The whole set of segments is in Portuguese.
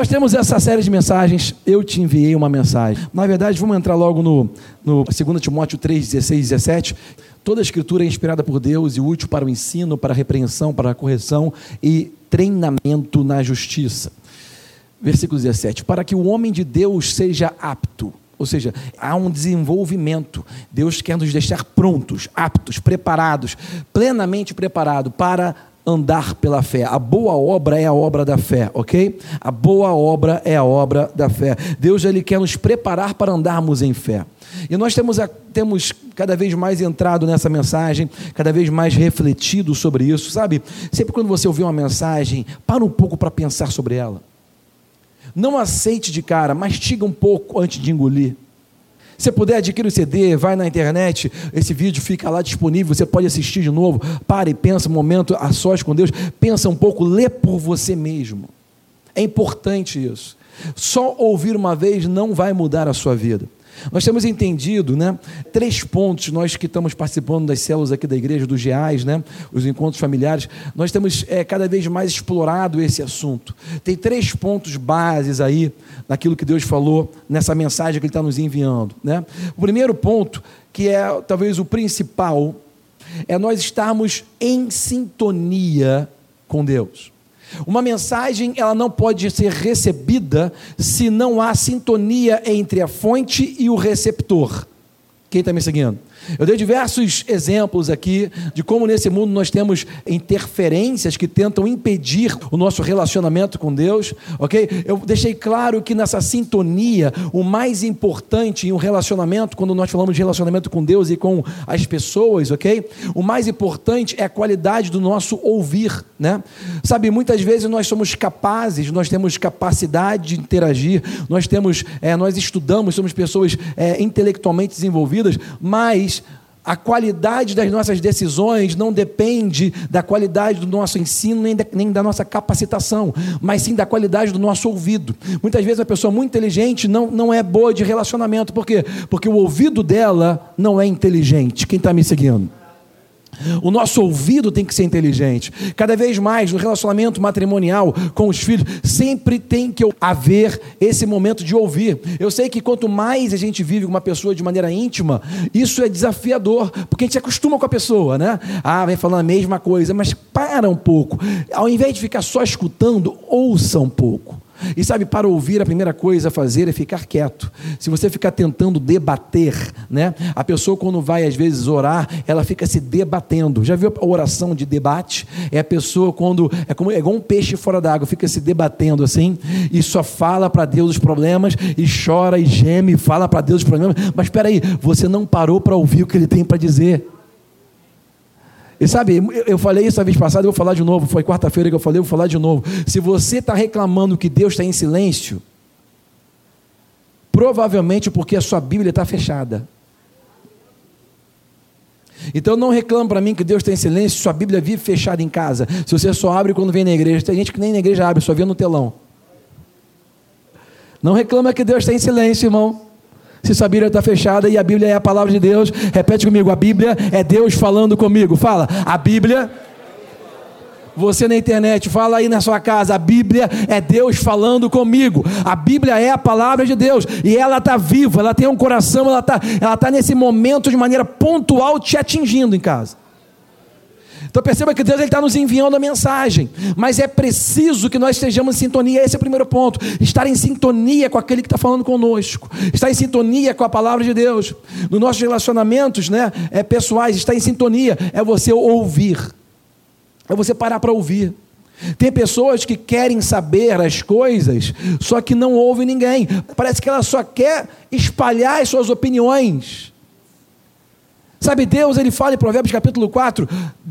Nós temos essa série de mensagens. Eu te enviei uma mensagem. Na verdade, vamos entrar logo no, no 2 Timóteo 3, 16 e 17. Toda a escritura é inspirada por Deus e útil para o ensino, para a repreensão, para a correção e treinamento na justiça. Versículo 17: Para que o homem de Deus seja apto. Ou seja, há um desenvolvimento. Deus quer nos deixar prontos, aptos, preparados, plenamente preparados para andar pela fé. A boa obra é a obra da fé, ok? A boa obra é a obra da fé. Deus ele quer nos preparar para andarmos em fé. E nós temos, temos cada vez mais entrado nessa mensagem, cada vez mais refletido sobre isso, sabe? Sempre quando você ouvir uma mensagem, para um pouco para pensar sobre ela. Não aceite de cara, mastiga um pouco antes de engolir. Se puder, adquire o CD, vai na internet, esse vídeo fica lá disponível, você pode assistir de novo. Pare, pensa um momento a sós com Deus, pensa um pouco, lê por você mesmo. É importante isso. Só ouvir uma vez não vai mudar a sua vida. Nós temos entendido, né, três pontos, nós que estamos participando das células aqui da igreja, dos GEAs, né, os encontros familiares, nós temos é, cada vez mais explorado esse assunto. Tem três pontos bases aí, naquilo que Deus falou, nessa mensagem que Ele está nos enviando. Né? O primeiro ponto, que é talvez o principal, é nós estarmos em sintonia com Deus. Uma mensagem ela não pode ser recebida se não há sintonia entre a fonte e o receptor. Quem está me seguindo? Eu dei diversos exemplos aqui de como nesse mundo nós temos interferências que tentam impedir o nosso relacionamento com Deus, ok? Eu deixei claro que nessa sintonia, o mais importante em um relacionamento, quando nós falamos de relacionamento com Deus e com as pessoas, ok? O mais importante é a qualidade do nosso ouvir, né? Sabe, muitas vezes nós somos capazes, nós temos capacidade de interagir, nós temos, é, nós estudamos, somos pessoas é, intelectualmente desenvolvidas, mas a qualidade das nossas decisões não depende da qualidade do nosso ensino, nem da, nem da, nossa capacitação, mas sim da qualidade do nosso ouvido. Muitas vezes a pessoa muito inteligente não, não é boa de relacionamento, por quê? Porque o ouvido dela não é inteligente. Quem está me seguindo? O nosso ouvido tem que ser inteligente. Cada vez mais no relacionamento matrimonial com os filhos, sempre tem que haver esse momento de ouvir. Eu sei que quanto mais a gente vive com uma pessoa de maneira íntima, isso é desafiador, porque a gente se acostuma com a pessoa, né? Ah, vem falando a mesma coisa, mas para um pouco. Ao invés de ficar só escutando, ouça um pouco. E sabe, para ouvir, a primeira coisa a fazer é ficar quieto. Se você ficar tentando debater, né? A pessoa, quando vai às vezes orar, ela fica se debatendo. Já viu a oração de debate? É a pessoa quando. É, como, é igual um peixe fora d'água, fica se debatendo assim, e só fala para Deus os problemas, e chora e geme, e fala para Deus os problemas. Mas espera aí, você não parou para ouvir o que ele tem para dizer. E sabe, eu falei isso a vez passada, eu vou falar de novo. Foi quarta-feira que eu falei, eu vou falar de novo. Se você está reclamando que Deus está em silêncio, provavelmente porque a sua Bíblia está fechada. Então não reclame para mim que Deus está em silêncio, sua Bíblia vive fechada em casa. Se você só abre quando vem na igreja. Tem gente que nem na igreja abre, só vê no telão. Não reclama que Deus está em silêncio, irmão. Se sua Bíblia está fechada e a Bíblia é a palavra de Deus, repete comigo: a Bíblia é Deus falando comigo. Fala, a Bíblia. Você na internet, fala aí na sua casa, a Bíblia é Deus falando comigo. A Bíblia é a palavra de Deus e ela está viva, ela tem um coração, ela está ela tá nesse momento de maneira pontual te atingindo em casa. Então perceba que Deus está nos enviando a mensagem, mas é preciso que nós estejamos em sintonia. Esse é o primeiro ponto: estar em sintonia com aquele que está falando conosco, estar em sintonia com a palavra de Deus. Nos nossos relacionamentos né, é, pessoais, estar em sintonia é você ouvir, é você parar para ouvir. Tem pessoas que querem saber as coisas, só que não ouvem ninguém. Parece que ela só quer espalhar as suas opiniões. Sabe, Deus, ele fala em Provérbios capítulo 4: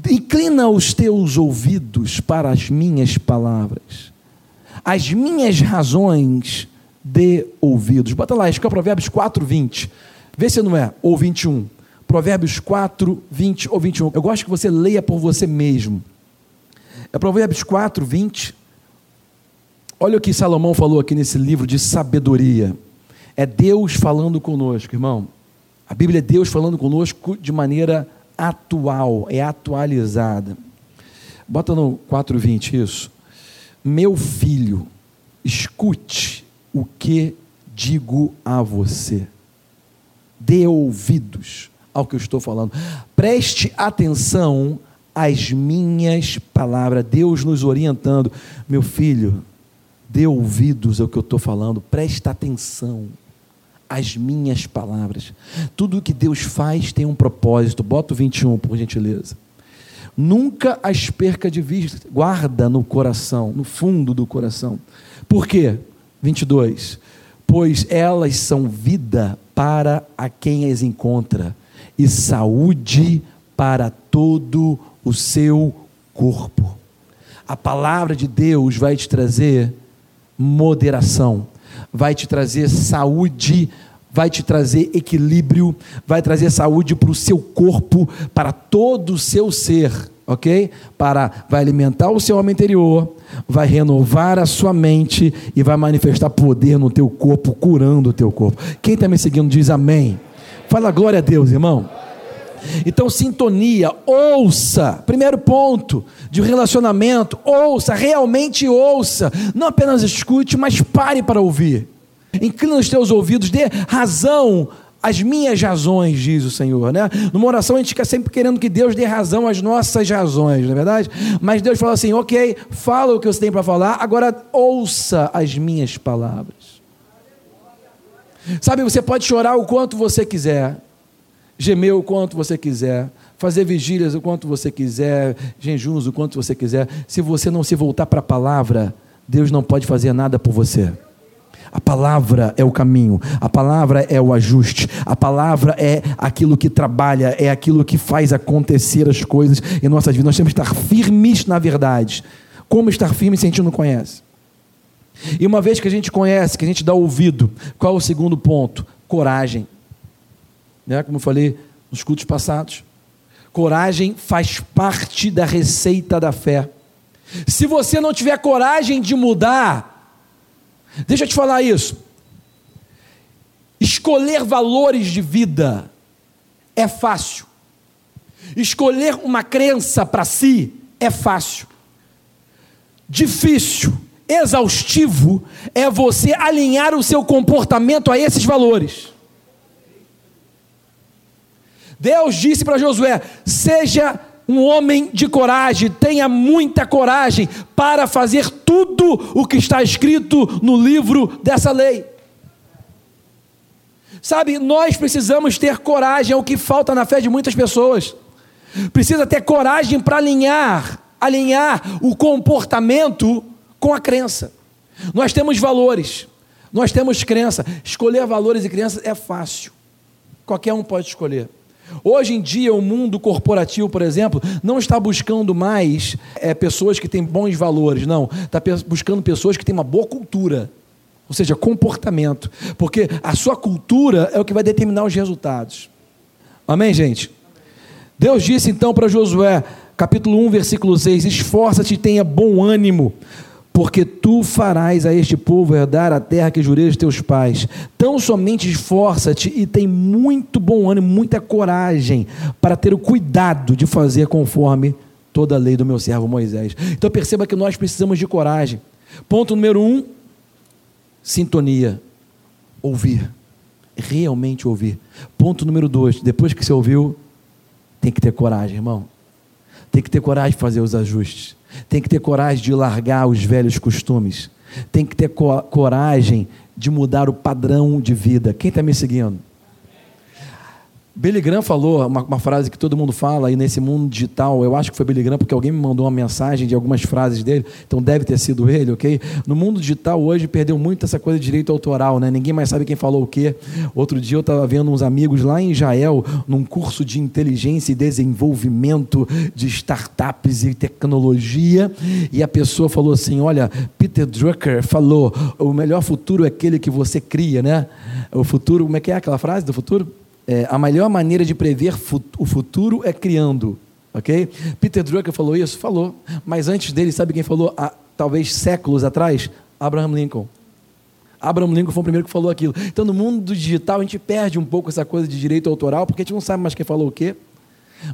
inclina os teus ouvidos para as minhas palavras, as minhas razões dê ouvidos. Bota lá, acho que é Provérbios 4, 20. Vê se não é, ou 21. Provérbios 4, 20 ou 21. Eu gosto que você leia por você mesmo. É Provérbios 4, 20. Olha o que Salomão falou aqui nesse livro de sabedoria. É Deus falando conosco, irmão. A Bíblia é Deus falando conosco de maneira atual, é atualizada. Bota no 4:20 isso. Meu filho, escute o que digo a você. Dê ouvidos ao que eu estou falando. Preste atenção às minhas palavras. Deus nos orientando. Meu filho, dê ouvidos ao que eu estou falando. Preste atenção às minhas palavras. Tudo que Deus faz tem um propósito. Bota o 21, por gentileza. Nunca as perca de vista. Guarda no coração, no fundo do coração. Por quê? 22. Pois elas são vida para a quem as encontra e saúde para todo o seu corpo. A palavra de Deus vai te trazer moderação vai te trazer saúde, vai te trazer equilíbrio, vai trazer saúde para o seu corpo, para todo o seu ser, ok? Para vai alimentar o seu homem interior, vai renovar a sua mente e vai manifestar poder no teu corpo, curando o teu corpo. Quem está me seguindo diz amém. Fala glória a Deus, irmão. Então, sintonia, ouça. Primeiro ponto de relacionamento, ouça, realmente ouça. Não apenas escute, mas pare para ouvir. Inclina os teus ouvidos, dê razão às minhas razões, diz o Senhor, né? Numa oração a gente fica sempre querendo que Deus dê razão às nossas razões, não é verdade? Mas Deus fala assim: ok, fala o que você tem para falar, agora ouça as minhas palavras. Sabe, você pode chorar o quanto você quiser, gemer o quanto você quiser, fazer vigílias o quanto você quiser, jejuns o quanto você quiser. Se você não se voltar para a palavra, Deus não pode fazer nada por você. A palavra é o caminho, a palavra é o ajuste, a palavra é aquilo que trabalha, é aquilo que faz acontecer as coisas em nossas vidas. Nós temos que estar firmes na verdade. Como estar firme se a gente não conhece? E uma vez que a gente conhece, que a gente dá ouvido, qual é o segundo ponto? Coragem né? como eu falei nos cultos passados. Coragem faz parte da receita da fé. Se você não tiver coragem de mudar, deixa eu te falar isso. Escolher valores de vida é fácil. Escolher uma crença para si é fácil. Difícil, exaustivo é você alinhar o seu comportamento a esses valores. Deus disse para Josué: seja um homem de coragem, tenha muita coragem para fazer tudo o que está escrito no livro dessa lei. Sabe, nós precisamos ter coragem, é o que falta na fé de muitas pessoas. Precisa ter coragem para alinhar, alinhar o comportamento com a crença. Nós temos valores, nós temos crença. Escolher valores e crenças é fácil. Qualquer um pode escolher. Hoje em dia, o mundo corporativo, por exemplo, não está buscando mais é, pessoas que têm bons valores, não. Está buscando pessoas que têm uma boa cultura, ou seja, comportamento. Porque a sua cultura é o que vai determinar os resultados. Amém, gente? Deus disse então para Josué, capítulo 1, versículo 6: Esforça-te e tenha bom ânimo porque tu farás a este povo herdar a terra que jurei aos teus pais. Tão somente esforça-te e tem muito bom ânimo, muita coragem para ter o cuidado de fazer conforme toda a lei do meu servo Moisés. Então perceba que nós precisamos de coragem. Ponto número um: sintonia. Ouvir. Realmente ouvir. Ponto número dois: depois que você ouviu, tem que ter coragem, irmão. Tem que ter coragem de fazer os ajustes. Tem que ter coragem de largar os velhos costumes. Tem que ter co coragem de mudar o padrão de vida. Quem está me seguindo? Billy Graham falou uma, uma, frase que todo mundo fala aí nesse mundo digital. Eu acho que foi Billy Graham porque alguém me mandou uma mensagem de algumas frases dele, então deve ter sido ele, ok? No mundo digital hoje perdeu muito essa coisa de direito autoral, né? Ninguém mais sabe quem falou o quê. Outro dia eu estava vendo uns amigos lá em Israel num curso de inteligência e desenvolvimento de startups e tecnologia e a pessoa falou assim: Olha, Peter Drucker falou, o melhor futuro é aquele que você cria, né? O futuro, como é que é aquela frase do futuro? É, a melhor maneira de prever o futuro é criando. Ok? Peter Drucker falou isso? Falou. Mas antes dele, sabe quem falou? Há, talvez séculos atrás? Abraham Lincoln. Abraham Lincoln foi o primeiro que falou aquilo. Então, no mundo do digital, a gente perde um pouco essa coisa de direito autoral, porque a gente não sabe mais quem falou o quê.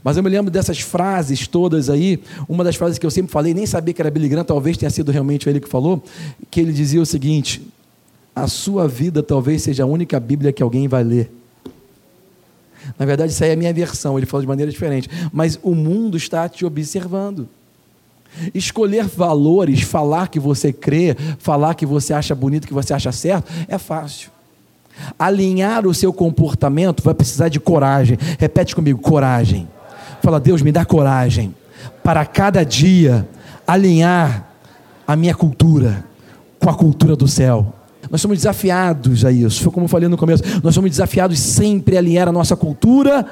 Mas eu me lembro dessas frases todas aí. Uma das frases que eu sempre falei, nem sabia que era Billy Graham, talvez tenha sido realmente ele que falou, que ele dizia o seguinte: A sua vida talvez seja a única Bíblia que alguém vai ler. Na verdade, isso aí é a minha versão, ele falou de maneira diferente. Mas o mundo está te observando. Escolher valores, falar que você crê, falar que você acha bonito, que você acha certo, é fácil. Alinhar o seu comportamento vai precisar de coragem. Repete comigo: coragem. Fala, Deus, me dá coragem para cada dia alinhar a minha cultura com a cultura do céu. Nós somos desafiados a isso. Foi como eu falei no começo. Nós somos desafiados sempre a alinhar a nossa cultura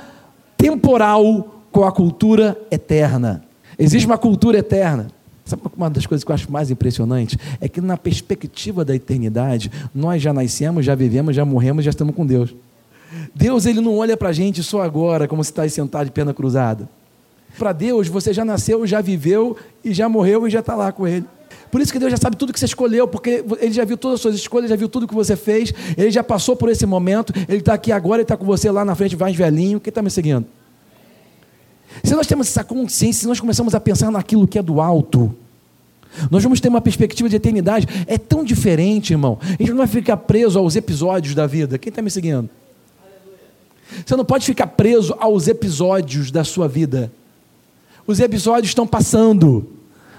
temporal com a cultura eterna. Existe uma cultura eterna. Sabe uma das coisas que eu acho mais impressionante? É que na perspectiva da eternidade, nós já nascemos, já vivemos, já morremos, já estamos com Deus. Deus ele não olha para a gente só agora, como se está sentado de perna cruzada. Para Deus, você já nasceu, já viveu e já morreu e já está lá com Ele. Por isso que Deus já sabe tudo que você escolheu, porque Ele já viu todas as suas escolhas, já viu tudo que você fez, Ele já passou por esse momento, Ele está aqui agora, Ele está com você lá na frente, vai velhinho. Quem está me seguindo? Se nós temos essa consciência, se nós começamos a pensar naquilo que é do alto, nós vamos ter uma perspectiva de eternidade. É tão diferente, irmão. A gente não vai ficar preso aos episódios da vida. Quem está me seguindo? Você não pode ficar preso aos episódios da sua vida. Os episódios estão passando.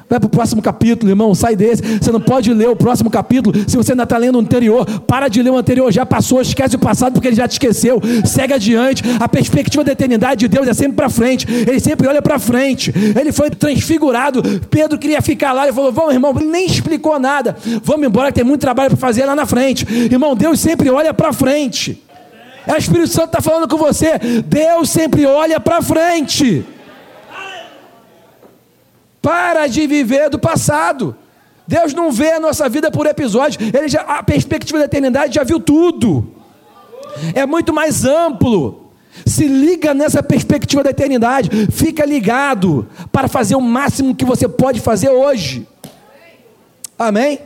Vai para o próximo capítulo, irmão, sai desse. Você não pode ler o próximo capítulo se você ainda está lendo o anterior. Para de ler o anterior, já passou, esquece o passado porque ele já te esqueceu. Segue adiante. A perspectiva da eternidade de Deus é sempre para frente. Ele sempre olha para frente. Ele foi transfigurado. Pedro queria ficar lá. Ele falou: Vamos, irmão, ele nem explicou nada. Vamos embora, que tem muito trabalho para fazer lá na frente. Irmão, Deus sempre olha para frente. É o Espírito Santo está falando com você. Deus sempre olha para frente. Para de viver do passado. Deus não vê a nossa vida por episódios. Ele já, a perspectiva da eternidade já viu tudo. É muito mais amplo. Se liga nessa perspectiva da eternidade. Fica ligado para fazer o máximo que você pode fazer hoje. Amém?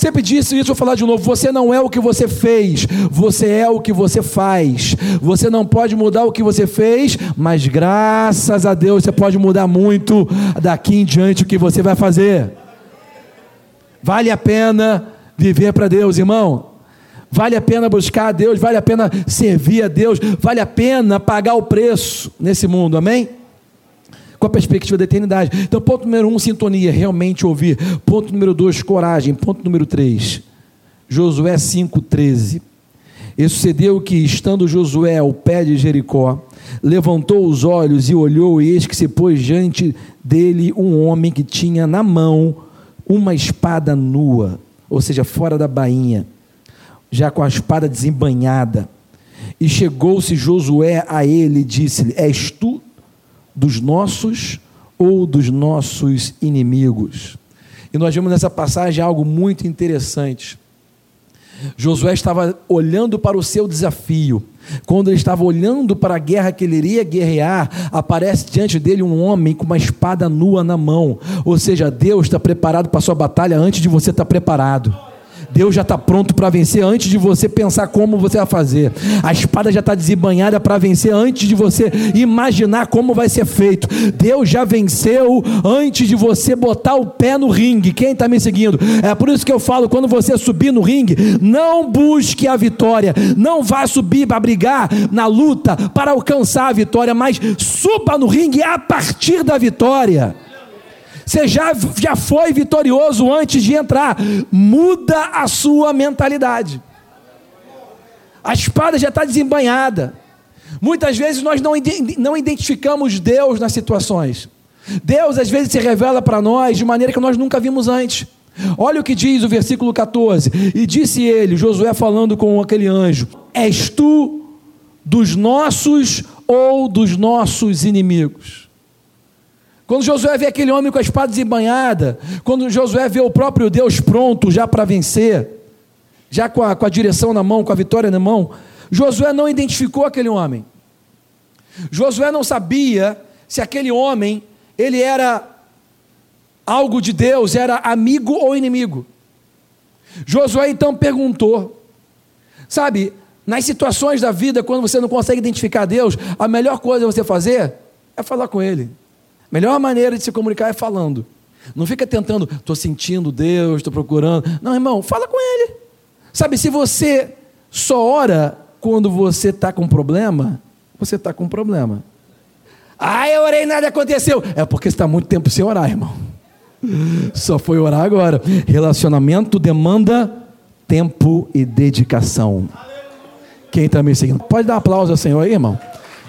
Sempre disse isso, vou falar de novo. Você não é o que você fez, você é o que você faz. Você não pode mudar o que você fez, mas graças a Deus você pode mudar muito daqui em diante o que você vai fazer. Vale a pena viver para Deus, irmão. Vale a pena buscar a Deus, vale a pena servir a Deus, vale a pena pagar o preço nesse mundo, amém? Com a perspectiva da eternidade. Então, ponto número um, sintonia, realmente ouvir. Ponto número dois, coragem. Ponto número três, Josué 5,13. E sucedeu que, estando Josué ao pé de Jericó, levantou os olhos e olhou, e eis que se pôs diante dele um homem que tinha na mão uma espada nua, ou seja, fora da bainha, já com a espada desembanhada. E chegou-se Josué a ele e disse-lhe: És tu dos nossos ou dos nossos inimigos. E nós vemos nessa passagem algo muito interessante. Josué estava olhando para o seu desafio. Quando ele estava olhando para a guerra que ele iria guerrear, aparece diante dele um homem com uma espada nua na mão. Ou seja, Deus está preparado para a sua batalha antes de você estar preparado. Deus já está pronto para vencer antes de você pensar como você vai fazer. A espada já está desembanhada para vencer antes de você imaginar como vai ser feito. Deus já venceu antes de você botar o pé no ringue. Quem está me seguindo? É por isso que eu falo: quando você subir no ringue, não busque a vitória, não vá subir para brigar na luta para alcançar a vitória, mas suba no ringue a partir da vitória. Você já, já foi vitorioso antes de entrar. Muda a sua mentalidade. A espada já está desembanhada. Muitas vezes nós não, não identificamos Deus nas situações. Deus às vezes se revela para nós de maneira que nós nunca vimos antes. Olha o que diz o versículo 14: E disse ele, Josué falando com aquele anjo: És tu dos nossos ou dos nossos inimigos? Quando Josué vê aquele homem com a espada desembanhada, quando Josué vê o próprio Deus pronto já para vencer, já com a, com a direção na mão, com a vitória na mão, Josué não identificou aquele homem. Josué não sabia se aquele homem ele era algo de Deus, era amigo ou inimigo. Josué então perguntou: Sabe, nas situações da vida, quando você não consegue identificar Deus, a melhor coisa você fazer é falar com Ele. Melhor maneira de se comunicar é falando. Não fica tentando, estou sentindo Deus, estou procurando. Não, irmão, fala com Ele. Sabe, se você só ora quando você está com problema, você está com problema. Ah, eu orei e nada aconteceu. É porque está muito tempo sem orar, irmão. Só foi orar agora. Relacionamento demanda tempo e dedicação. Quem está me seguindo? Pode dar aplauso ao Senhor aí, irmão.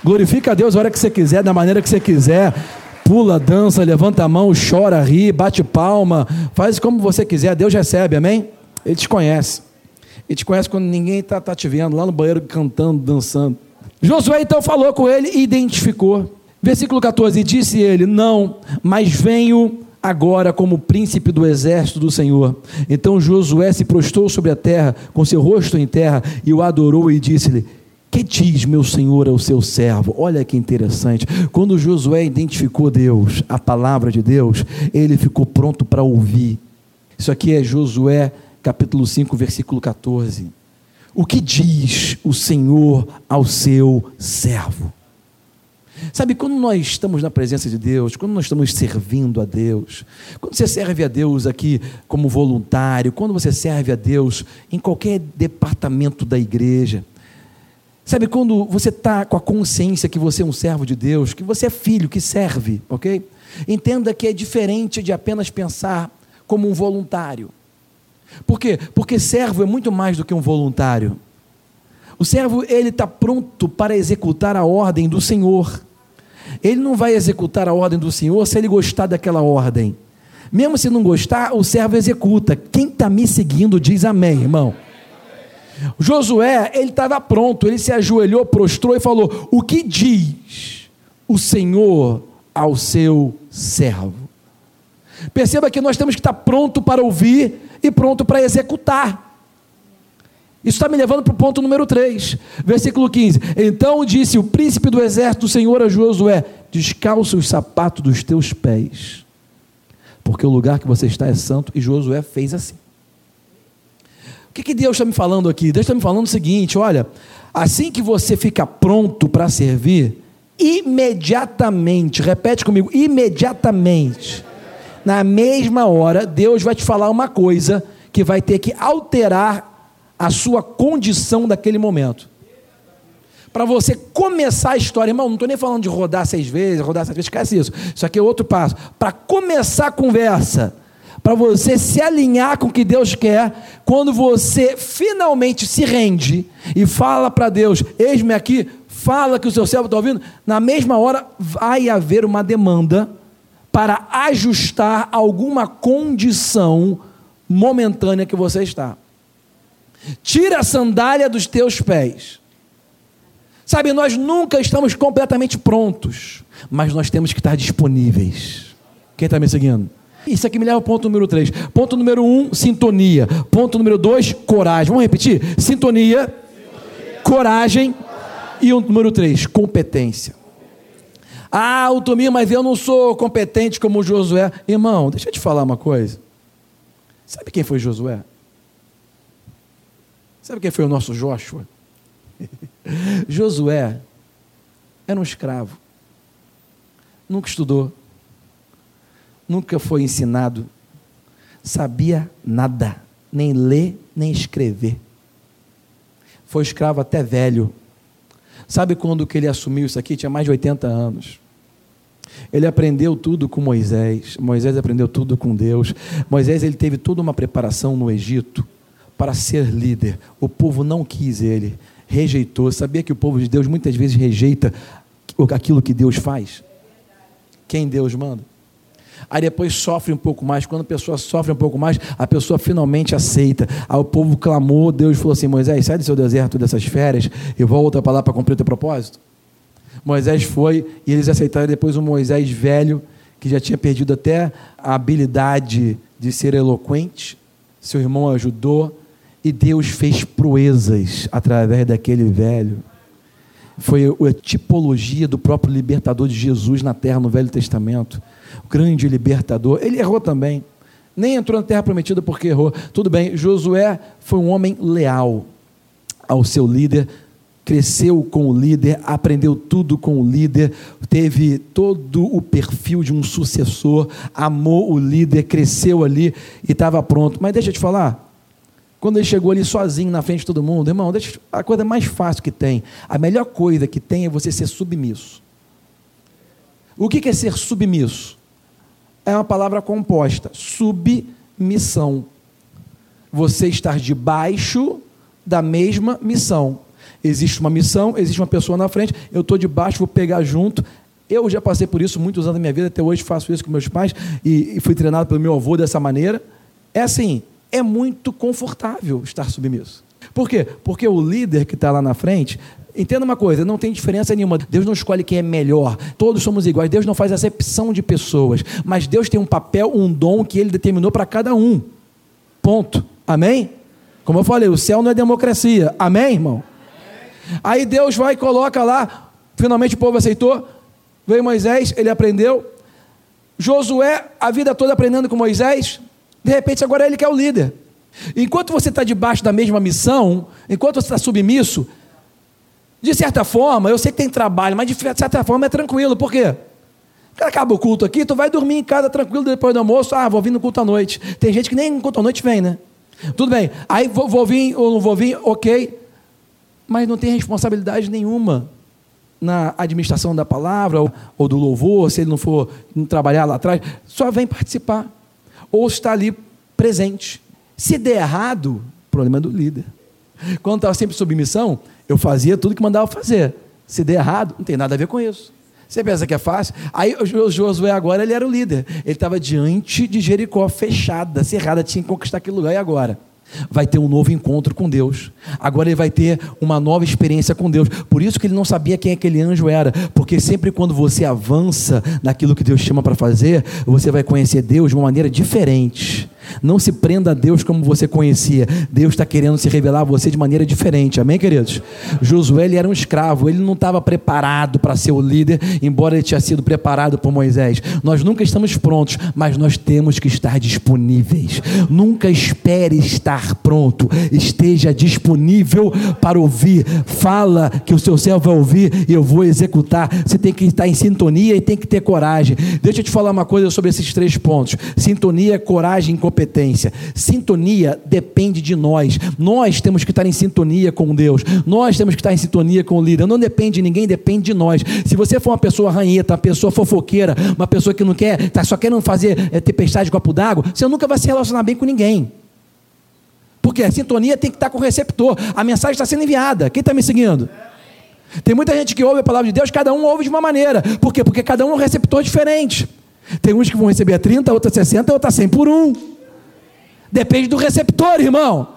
Glorifica a Deus a hora que você quiser, da maneira que você quiser. Pula, dança, levanta a mão, chora, ri, bate palma. Faz como você quiser. Deus recebe, amém? Ele te conhece. Ele te conhece quando ninguém está tá te vendo, lá no banheiro cantando, dançando. Josué então falou com ele e identificou. Versículo 14: Disse ele: Não, mas venho agora como príncipe do exército do Senhor. Então Josué se prostrou sobre a terra, com seu rosto em terra, e o adorou e disse-lhe: que diz meu Senhor ao seu servo? Olha que interessante. Quando Josué identificou Deus, a palavra de Deus, ele ficou pronto para ouvir. Isso aqui é Josué capítulo 5, versículo 14. O que diz o Senhor ao seu servo? Sabe, quando nós estamos na presença de Deus, quando nós estamos servindo a Deus, quando você serve a Deus aqui como voluntário, quando você serve a Deus em qualquer departamento da igreja, sabe, quando você está com a consciência que você é um servo de Deus, que você é filho, que serve, ok? Entenda que é diferente de apenas pensar como um voluntário. Por quê? Porque servo é muito mais do que um voluntário. O servo ele está pronto para executar a ordem do Senhor. Ele não vai executar a ordem do Senhor se ele gostar daquela ordem. Mesmo se não gostar, o servo executa. Quem está me seguindo diz amém, irmão. Josué, ele estava pronto, ele se ajoelhou, prostrou e falou: O que diz o Senhor ao seu servo? Perceba que nós temos que estar pronto para ouvir e pronto para executar. Isso está me levando para o ponto número 3, versículo 15. Então disse o príncipe do exército do Senhor a Josué: Descalça os sapatos dos teus pés, porque o lugar que você está é santo. E Josué fez assim. O que, que Deus está me falando aqui? Deus está me falando o seguinte: olha, assim que você fica pronto para servir, imediatamente, repete comigo, imediatamente, na mesma hora, Deus vai te falar uma coisa que vai ter que alterar a sua condição daquele momento. Para você começar a história, irmão, não estou nem falando de rodar seis vezes, rodar sete vezes, esquece isso. Isso aqui é outro passo. Para começar a conversa, para você se alinhar com o que Deus quer, quando você finalmente se rende e fala para Deus: Eis-me aqui, fala que o seu servo está ouvindo, na mesma hora vai haver uma demanda para ajustar alguma condição momentânea que você está. Tira a sandália dos teus pés. Sabe, nós nunca estamos completamente prontos, mas nós temos que estar disponíveis. Quem está me seguindo? Isso aqui me leva ao ponto número 3. Ponto número 1, um, sintonia. Ponto número 2, coragem. Vamos repetir? Sintonia, sintonia. coragem. E o número 3, competência. Ah, Tomir, mas eu não sou competente como Josué. Irmão, deixa eu te falar uma coisa. Sabe quem foi Josué? Sabe quem foi o nosso Joshua? Josué era um escravo. Nunca estudou. Nunca foi ensinado. Sabia nada. Nem ler, nem escrever. Foi escravo até velho. Sabe quando que ele assumiu isso aqui? Tinha mais de 80 anos. Ele aprendeu tudo com Moisés. Moisés aprendeu tudo com Deus. Moisés ele teve toda uma preparação no Egito para ser líder. O povo não quis ele. rejeitou. Sabia que o povo de Deus muitas vezes rejeita aquilo que Deus faz? Quem Deus manda? Aí depois sofre um pouco mais. Quando a pessoa sofre um pouco mais, a pessoa finalmente aceita. Aí o povo clamou, Deus falou assim: Moisés, sai do seu deserto dessas férias e volta para lá para cumprir o teu propósito. Moisés foi e eles aceitaram depois o Moisés velho, que já tinha perdido até a habilidade de ser eloquente. Seu irmão ajudou e Deus fez proezas através daquele velho. Foi a tipologia do próprio libertador de Jesus na terra no Velho Testamento. O grande libertador. Ele errou também. Nem entrou na terra prometida porque errou. Tudo bem, Josué foi um homem leal ao seu líder, cresceu com o líder, aprendeu tudo com o líder, teve todo o perfil de um sucessor, amou o líder, cresceu ali e estava pronto. Mas deixa eu te falar, quando ele chegou ali sozinho na frente de todo mundo, irmão, deixa, a coisa mais fácil que tem, a melhor coisa que tem é você ser submisso. O que é ser submisso? É uma palavra composta, submissão. Você estar debaixo da mesma missão. Existe uma missão, existe uma pessoa na frente, eu estou debaixo, vou pegar junto. Eu já passei por isso muitos anos da minha vida, até hoje faço isso com meus pais e, e fui treinado pelo meu avô dessa maneira. É assim, é muito confortável estar submisso. Por quê? Porque o líder que está lá na frente, entenda uma coisa, não tem diferença nenhuma. Deus não escolhe quem é melhor, todos somos iguais. Deus não faz acepção de pessoas, mas Deus tem um papel, um dom que Ele determinou para cada um. Ponto. Amém? Como eu falei, o céu não é democracia. Amém, irmão? Aí Deus vai e coloca lá, finalmente o povo aceitou. Veio Moisés, ele aprendeu. Josué, a vida toda aprendendo com Moisés. De repente, agora ele que é o líder. Enquanto você está debaixo da mesma missão, enquanto você está submisso, de certa forma, eu sei que tem trabalho, mas de certa forma é tranquilo. Por quê? Cara, acaba o culto aqui, tu vai dormir em casa tranquilo depois do almoço. Ah, vou vir no culto à noite. Tem gente que nem no culto à noite vem, né? Tudo bem. Aí vou, vou vir ou não vou vir, ok mas não tem responsabilidade nenhuma na administração da palavra ou, ou do louvor, se ele não for trabalhar lá atrás, só vem participar. Ou está ali presente. Se der errado, problema do líder. Quando estava sempre sob missão, eu fazia tudo que mandava fazer. Se der errado, não tem nada a ver com isso. Você pensa que é fácil? Aí o Josué agora ele era o líder. Ele estava diante de Jericó, fechada, cerrada, tinha que conquistar aquele lugar e agora? Vai ter um novo encontro com Deus. Agora ele vai ter uma nova experiência com Deus. Por isso que ele não sabia quem aquele anjo era, porque sempre quando você avança naquilo que Deus chama para fazer, você vai conhecer Deus de uma maneira diferente. Não se prenda a Deus como você conhecia. Deus está querendo se revelar a você de maneira diferente. Amém, queridos? Josué ele era um escravo. Ele não estava preparado para ser o líder, embora ele tinha sido preparado por Moisés. Nós nunca estamos prontos, mas nós temos que estar disponíveis. Nunca espere estar pronto. Esteja disponível para ouvir. Fala que o seu céu vai ouvir e eu vou executar. Você tem que estar em sintonia e tem que ter coragem. Deixa eu te falar uma coisa sobre esses três pontos: sintonia, coragem e competência. Sintonia depende de nós. Nós temos que estar em sintonia com Deus. Nós temos que estar em sintonia com o líder. Não depende de ninguém, depende de nós. Se você for uma pessoa ranheta, uma pessoa fofoqueira, uma pessoa que não quer, tá só querendo fazer é, tempestade de copo d'água, você nunca vai se relacionar bem com ninguém. Porque a sintonia tem que estar com o receptor. A mensagem está sendo enviada. Quem está me seguindo? Tem muita gente que ouve a palavra de Deus, cada um ouve de uma maneira. Por quê? Porque cada um é um receptor diferente. Tem uns que vão receber a 30, outros a 60, outros a 100 por um. Depende do receptor, irmão.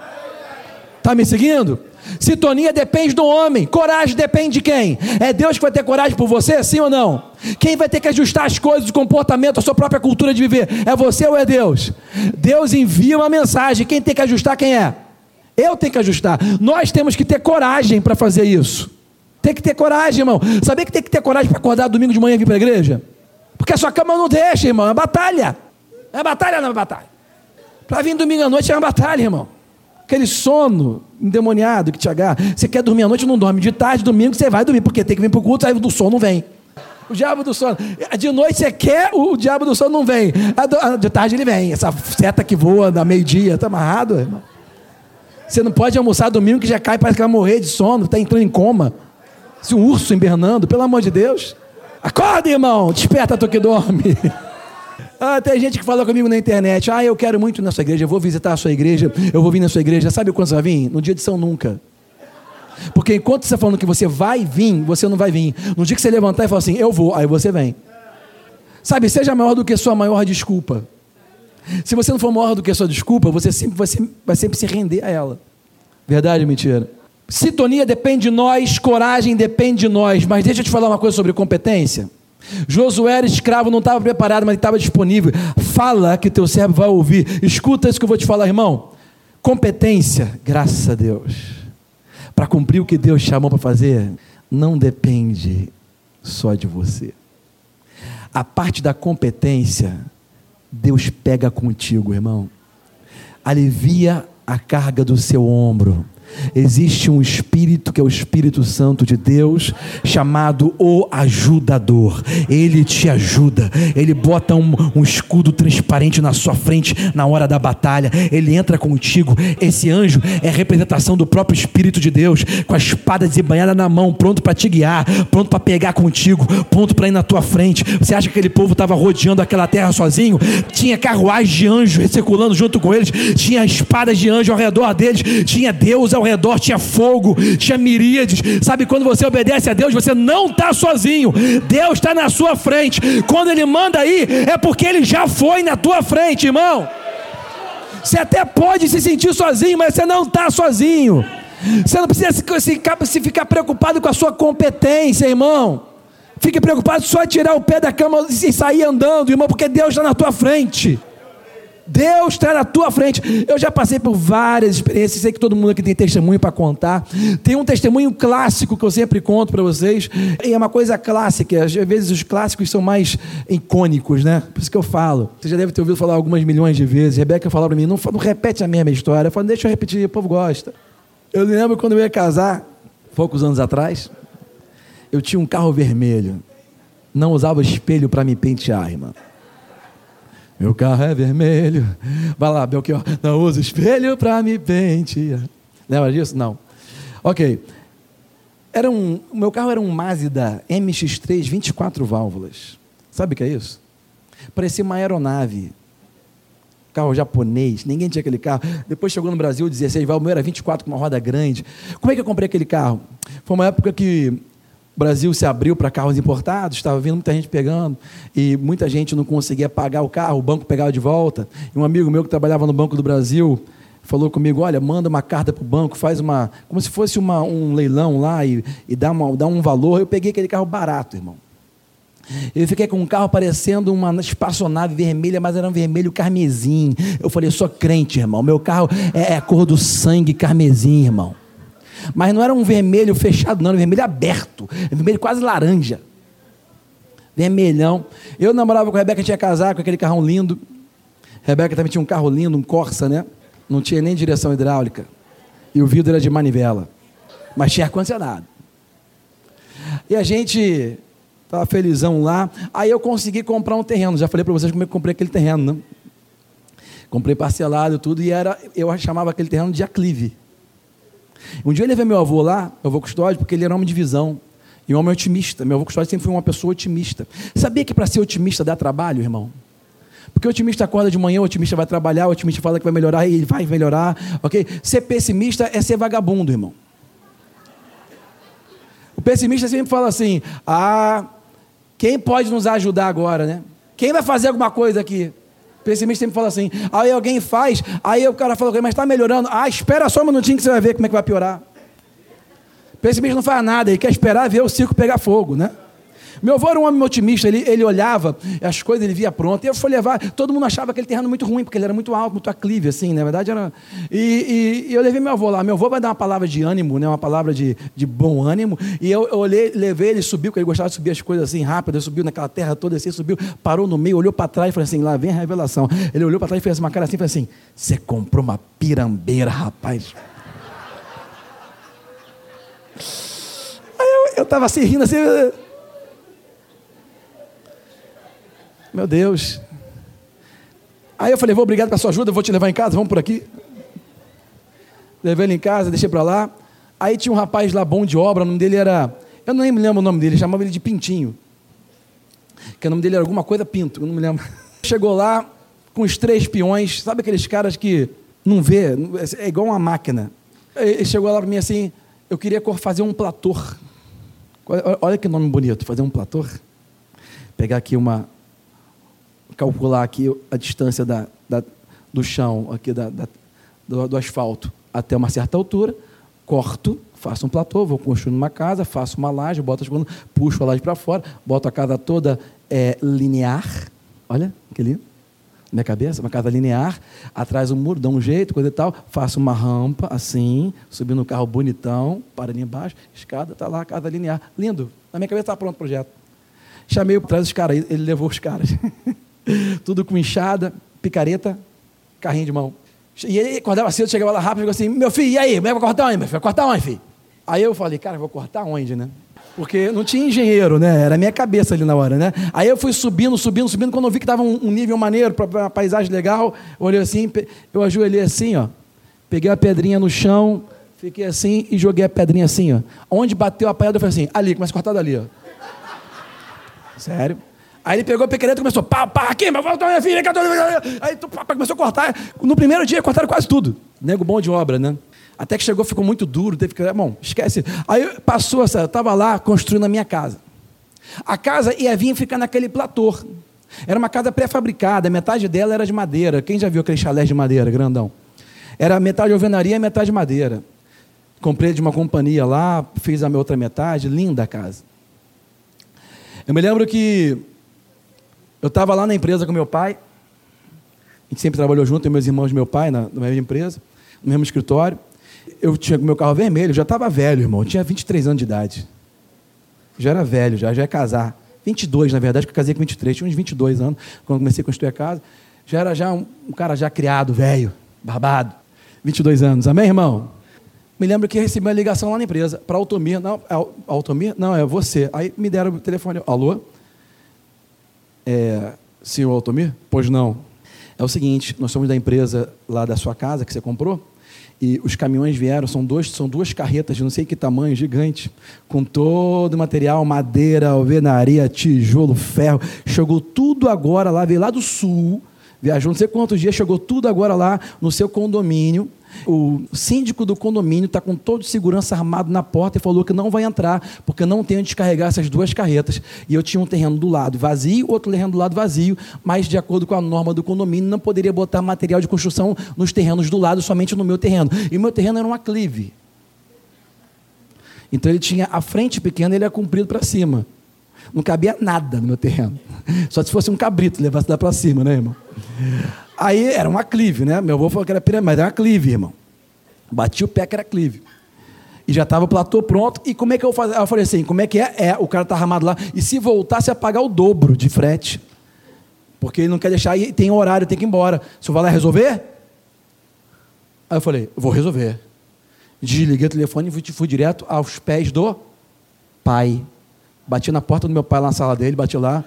Está me seguindo? Sintonia depende do homem, coragem depende de quem? É Deus que vai ter coragem por você, sim ou não? Quem vai ter que ajustar as coisas, o comportamento, a sua própria cultura de viver? É você ou é Deus? Deus envia uma mensagem, quem tem que ajustar, quem é? Eu tenho que ajustar. Nós temos que ter coragem para fazer isso. Tem que ter coragem, irmão. Sabia que tem que ter coragem para acordar domingo de manhã e vir para a igreja? Porque a sua cama não deixa, irmão. É batalha. É batalha não é batalha? Para vir domingo à noite é uma batalha, irmão. Aquele sono endemoniado que te agarra. Você quer dormir à noite, não dorme. De tarde, domingo, você vai dormir, porque tem que vir para o culto, aí do sono não vem. O diabo do sono. De noite você quer, o diabo do sono não vem. De tarde ele vem. Essa seta que voa da meio-dia, está amarrado, irmão. Você não pode almoçar domingo que já cai, parece que vai morrer de sono, está entrando em coma. Se um urso embernando, pelo amor de Deus. Acorda, irmão, desperta tu que dorme. Ah, tem gente que fala comigo na internet. Ah, eu quero muito na sua igreja, eu vou visitar a sua igreja, eu vou vir na sua igreja. Sabe quando você vai vir? No dia de São Nunca. Porque enquanto você está falando que você vai vir, você não vai vir. No dia que você levantar e falar assim, eu vou, aí você vem. Sabe, seja maior do que sua maior desculpa. Se você não for maior do que sua desculpa, você sempre vai, sempre, vai sempre se render a ela. Verdade ou mentira? Sintonia depende de nós, coragem depende de nós. Mas deixa eu te falar uma coisa sobre competência. Josué era escravo, não estava preparado, mas estava disponível. Fala que teu servo vai ouvir. Escuta isso que eu vou te falar, irmão. Competência, graças a Deus, para cumprir o que Deus chamou para fazer, não depende só de você. A parte da competência, Deus pega contigo, irmão. Alivia a carga do seu ombro Existe um Espírito que é o Espírito Santo de Deus, chamado o Ajudador. Ele te ajuda, ele bota um, um, escudo transparente na sua frente na hora da batalha, ele entra contigo. Esse anjo é representação do próprio Espírito de Deus, com a espada desembanhada na mão, pronto para te guiar, pronto para pegar contigo, pronto para ir na tua frente. Você acha que aquele povo estava rodeando aquela terra sozinho? Tinha carruagem de anjo circulando junto com eles, tinha espadas de anjo ao redor deles, tinha Deus ao redor tinha fogo, tinha miríades. Sabe, quando você obedece a Deus, você não está sozinho. Deus está na sua frente. Quando Ele manda aí, é porque Ele já foi na tua frente, irmão. Você até pode se sentir sozinho, mas você não está sozinho. Você não precisa se ficar preocupado com a sua competência, irmão. Fique preocupado só em tirar o pé da cama e sair andando, irmão, porque Deus está na tua frente. Deus está na tua frente. Eu já passei por várias experiências, sei que todo mundo aqui tem testemunho para contar. Tem um testemunho clássico que eu sempre conto para vocês, e é uma coisa clássica, às vezes os clássicos são mais icônicos, né? Por isso que eu falo. Você já deve ter ouvido falar algumas milhões de vezes. Rebeca falava para mim: não, não repete a mesma história. Eu falo, deixa eu repetir, o povo gosta. Eu lembro quando eu ia casar, poucos anos atrás, eu tinha um carro vermelho. Não usava espelho para me pentear, irmão. Meu carro é vermelho. Vai lá, Belchior. Não uso espelho para me pentear. Lembra disso? Não. Ok. Era um, o meu carro era um Mazda MX3 24 válvulas. Sabe o que é isso? Parecia uma aeronave. Carro japonês, ninguém tinha aquele carro. Depois chegou no Brasil 16 válvulas, o meu era 24 com uma roda grande. Como é que eu comprei aquele carro? Foi uma época que o Brasil se abriu para carros importados, estava vindo muita gente pegando, e muita gente não conseguia pagar o carro, o banco pegava de volta. E um amigo meu que trabalhava no Banco do Brasil falou comigo: olha, manda uma carta para o banco, faz uma. como se fosse uma, um leilão lá e, e dá, uma, dá um valor. Eu peguei aquele carro barato, irmão. Eu fiquei com um carro parecendo uma espaçonave vermelha, mas era um vermelho carmesim. Eu falei, sou crente, irmão. Meu carro é, é cor do sangue carmesim, irmão. Mas não era um vermelho fechado, não, era um vermelho aberto, um vermelho quase laranja. Vermelhão. Eu namorava com a Rebeca, tinha casado com aquele carrão lindo. Rebeca também tinha um carro lindo, um Corsa, né? Não tinha nem direção hidráulica. E o vidro era de manivela. Mas tinha ar-condicionado. E a gente estava felizão lá. Aí eu consegui comprar um terreno. Já falei para vocês como eu comprei aquele terreno, né? Comprei parcelado tudo. E era, eu chamava aquele terreno de aclive. Um dia eu levei meu avô lá, meu avô custódio, porque ele era homem de visão. E um homem otimista. Meu avô custódio sempre foi uma pessoa otimista. Sabia que para ser otimista dá trabalho, irmão? Porque o otimista acorda de manhã, o otimista vai trabalhar, o otimista fala que vai melhorar e ele vai melhorar, ok? Ser pessimista é ser vagabundo, irmão. O pessimista sempre fala assim: ah, quem pode nos ajudar agora, né? Quem vai fazer alguma coisa aqui? Pessimista sempre fala assim, aí alguém faz, aí o cara fala, mas está melhorando. Ah, espera só um minutinho que você vai ver como é que vai piorar. pessimista não faz nada, ele quer esperar ver o circo pegar fogo, né? Meu avô era um homem otimista, ele, ele olhava as coisas, ele via pronto. E eu fui levar, todo mundo achava aquele terreno muito ruim, porque ele era muito alto, muito aclive, assim, na verdade era. E, e, e, eu levei meu avô lá. Meu avô vai dar uma palavra de ânimo, né, uma palavra de, de bom ânimo. E eu, eu olhei, levei, ele subiu, porque ele gostava de subir as coisas assim rápido, ele subiu naquela terra toda assim, subiu, parou no meio, olhou para trás e falou assim: lá vem a revelação. Ele olhou para trás e fez uma cara assim falou assim: você comprou uma pirambeira, rapaz. Aí eu estava assim, rindo assim. Meu Deus. Aí eu falei, vou obrigado pela sua ajuda, vou te levar em casa, vamos por aqui. Levei ele em casa, deixei para lá. Aí tinha um rapaz lá bom de obra, o nome dele era. Eu não me lembro o nome dele, chamava ele de Pintinho. Que o nome dele era alguma coisa Pinto, eu não me lembro. Chegou lá com os três peões, sabe aqueles caras que não vê, é igual uma máquina. Ele chegou lá para mim assim, eu queria fazer um plator. Olha que nome bonito, fazer um plator. Pegar aqui uma. Calcular aqui a distância da, da do chão, aqui da, da do, do asfalto até uma certa altura, corto, faço um platô, vou construindo uma casa, faço uma laje, boto as colunas, puxo a laje para fora, boto a casa toda é, linear. Olha que lindo. Minha cabeça, uma casa linear, atrás um muro, dá um jeito, coisa e tal, faço uma rampa assim, subindo um carro bonitão, para ali embaixo, escada, está lá a casa linear. Lindo. Na minha cabeça está pronto o projeto. Chamei para trás os caras, ele levou os caras. Tudo com enxada, picareta, carrinho de mão. E ele acordava cedo, chegava lá rápido, e assim, meu filho, e aí, vai cortar onde, meu filho? Vai cortar onde, filho? Aí eu falei, cara, vou cortar onde, né? Porque não tinha engenheiro, né? Era minha cabeça ali na hora, né? Aí eu fui subindo, subindo, subindo. Quando eu vi que estava um, nível maneiro, uma paisagem legal, olhei assim, eu ajoelhei assim, ó. Peguei a pedrinha no chão, fiquei assim e joguei a pedrinha assim, ó. Onde bateu a pedra, eu falei assim, ali, começa a cortar dali, ó. Sério. Aí ele pegou o pequenito e começou, pá, pá, aqui, mas volta minha filha, aí tu, pá, começou a cortar. No primeiro dia cortaram quase tudo. Nego bom de obra, né? Até que chegou, ficou muito duro, teve que. Bom, esquece. Aí passou essa. Eu estava lá construindo a minha casa. A casa ia vir ficar naquele platô. Era uma casa pré-fabricada, metade dela era de madeira. Quem já viu aquele chalé de madeira, grandão? Era metade alvenaria e metade madeira. Comprei de uma companhia lá, fiz a minha outra metade, linda a casa. Eu me lembro que eu estava lá na empresa com meu pai. A gente sempre trabalhou junto, eu e meus irmãos e meu pai, na, na mesma empresa, no mesmo escritório. Eu tinha meu carro vermelho, já estava velho, irmão. Eu tinha 23 anos de idade. Já era velho, já, já ia casar. 22, na verdade, porque eu casei com 23. Tinha uns 22 anos, quando comecei a construir a casa. Já era já um, um cara já criado, velho, barbado. 22 anos. Amém, irmão? Me lembro que recebi uma ligação lá na empresa, para a Automir. Não, é Automir? Não, é você. Aí me deram o telefone. Alô? É, senhor Altomir? Pois não. É o seguinte, nós somos da empresa lá da sua casa que você comprou, e os caminhões vieram, são, dois, são duas carretas de não sei que tamanho, gigante, com todo o material, madeira, alvenaria, tijolo, ferro. Chegou tudo agora lá, veio lá do sul, viajou não sei quantos dias, chegou tudo agora lá no seu condomínio. O síndico do condomínio está com todo segurança armado na porta e falou que não vai entrar, porque não tem onde descarregar essas duas carretas. E eu tinha um terreno do lado vazio, outro terreno do lado vazio, mas de acordo com a norma do condomínio, não poderia botar material de construção nos terrenos do lado, somente no meu terreno. E o meu terreno era um aclive. Então ele tinha a frente pequena ele é comprido para cima. Não cabia nada no meu terreno. Só se fosse um cabrito, levasse lá para cima, né, irmão? Aí era um aclive, né? Meu avô falou que era pirâmide, mas era um aclive, irmão. Bati o pé que era aclive. E já estava o platô pronto. E como é que eu fazia? Eu falei assim: como é que é? É, o cara está armado lá. E se voltasse a pagar o dobro de frete? Porque ele não quer deixar, e tem horário, tem que ir embora. Se eu vai lá resolver? Aí eu falei: vou resolver. Desliguei o telefone e fui, fui direto aos pés do pai. Bati na porta do meu pai lá na sala dele, bati lá.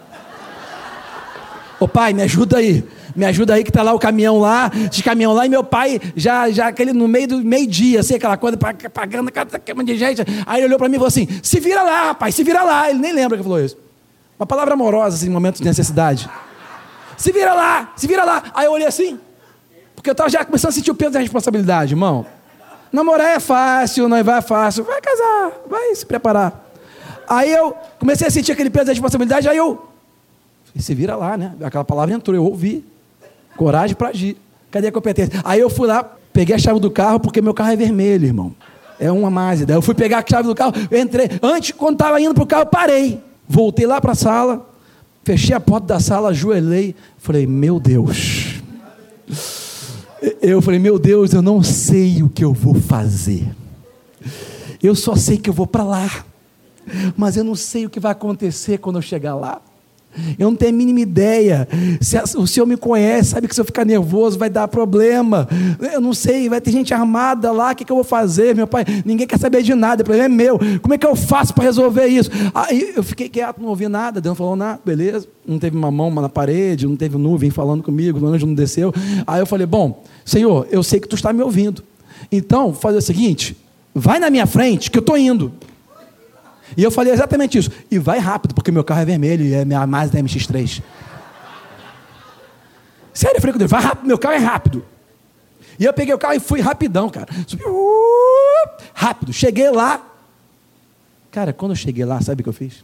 Ô pai, me ajuda aí. Me ajuda aí que tá lá o caminhão lá, de caminhão lá, e meu pai já, já aquele no meio do meio-dia, assim, aquela coisa, pagando aquela de gente. Aí ele olhou para mim e falou assim: se vira lá, rapaz, se vira lá. Ele nem lembra que falou isso. Uma palavra amorosa, assim, em momentos de necessidade. Se vira lá, se vira lá. Aí eu olhei assim, porque eu estava já começando a sentir o peso da responsabilidade, irmão. Namorar é fácil, noivar é fácil. Vai casar, vai se preparar. Aí eu comecei a sentir aquele peso da responsabilidade, aí eu se vira lá, né? Aquela palavra entrou, eu ouvi. Coragem para agir. Cadê a competência? Aí eu fui lá, peguei a chave do carro, porque meu carro é vermelho, irmão. É uma Mazda. Eu fui pegar a chave do carro, entrei. Antes, quando estava indo para o carro, parei. Voltei lá para a sala, fechei a porta da sala, ajoelhei. Falei, meu Deus. Eu falei, meu Deus, eu não sei o que eu vou fazer. Eu só sei que eu vou para lá. Mas eu não sei o que vai acontecer quando eu chegar lá. Eu não tenho a mínima ideia. Se o senhor me conhece, sabe que se eu ficar nervoso vai dar problema. Eu não sei, vai ter gente armada lá, o que, que eu vou fazer? Meu pai, ninguém quer saber de nada, o problema é meu. Como é que eu faço para resolver isso? Aí eu fiquei quieto, não ouvi nada, Deus não falou nada, beleza. Não teve uma mão na parede, não teve nuvem falando comigo, o anjo não desceu. Aí eu falei, bom, Senhor, eu sei que tu está me ouvindo. Então, fazer o seguinte, vai na minha frente que eu estou indo. E eu falei exatamente isso. E vai rápido, porque meu carro é vermelho e é minha Mazda MX3. Sério, eu falei com Deus, vai rápido, meu carro é rápido. E eu peguei o carro e fui rapidão, cara. Subi, uh, rápido. Cheguei lá. Cara, quando eu cheguei lá, sabe o que eu fiz?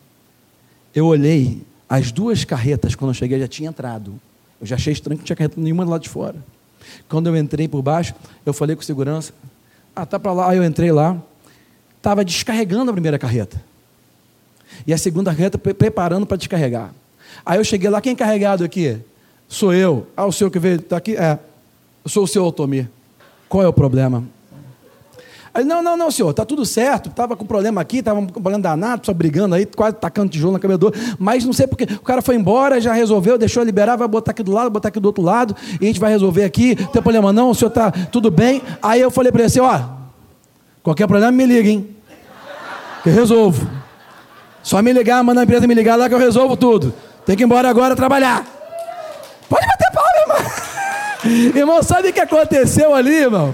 Eu olhei as duas carretas, quando eu cheguei, já tinha entrado. Eu já achei estranho que não tinha carreta nenhuma do lado de fora. Quando eu entrei por baixo, eu falei com segurança. Ah, tá para lá. Aí eu entrei lá. Estava descarregando a primeira carreta. E a segunda carreta preparando para descarregar. Aí eu cheguei lá, quem é carregado aqui? Sou eu. Ah, o senhor que veio, está aqui? É. Eu sou o senhor Otomir. Qual é o problema? Aí, não, não, não, senhor, está tudo certo. Estava com problema aqui, estava com problema danado, só brigando aí, quase tacando tijolo na cabeça Mas não sei porque. O cara foi embora, já resolveu, deixou liberar, vai botar aqui do lado, botar aqui do outro lado, e a gente vai resolver aqui. Não tem problema não, o senhor está tudo bem. Aí eu falei para ele assim: ó, qualquer problema me liga, hein? Que resolvo. Só me ligar, manda a empresa me ligar lá que eu resolvo tudo. Tem que ir embora agora trabalhar. Pode bater palma, irmão. irmão, sabe o que aconteceu ali, irmão?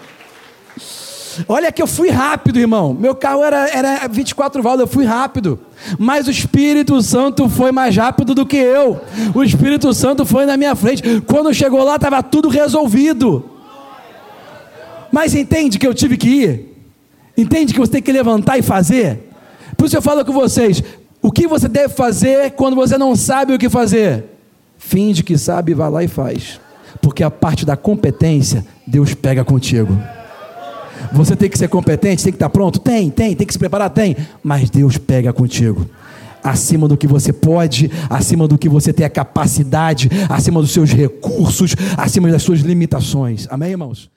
Olha que eu fui rápido, irmão. Meu carro era, era 24 válvulas, eu fui rápido. Mas o Espírito Santo foi mais rápido do que eu. O Espírito Santo foi na minha frente. Quando chegou lá, estava tudo resolvido. Mas entende que eu tive que ir? Entende que você tem que levantar e fazer? Por isso eu falo com vocês: o que você deve fazer quando você não sabe o que fazer? Finge que sabe, vai lá e faz. Porque a parte da competência, Deus pega contigo. Você tem que ser competente, tem que estar pronto? Tem, tem, tem que se preparar? Tem. Mas Deus pega contigo. Acima do que você pode, acima do que você tem a capacidade, acima dos seus recursos, acima das suas limitações. Amém, irmãos?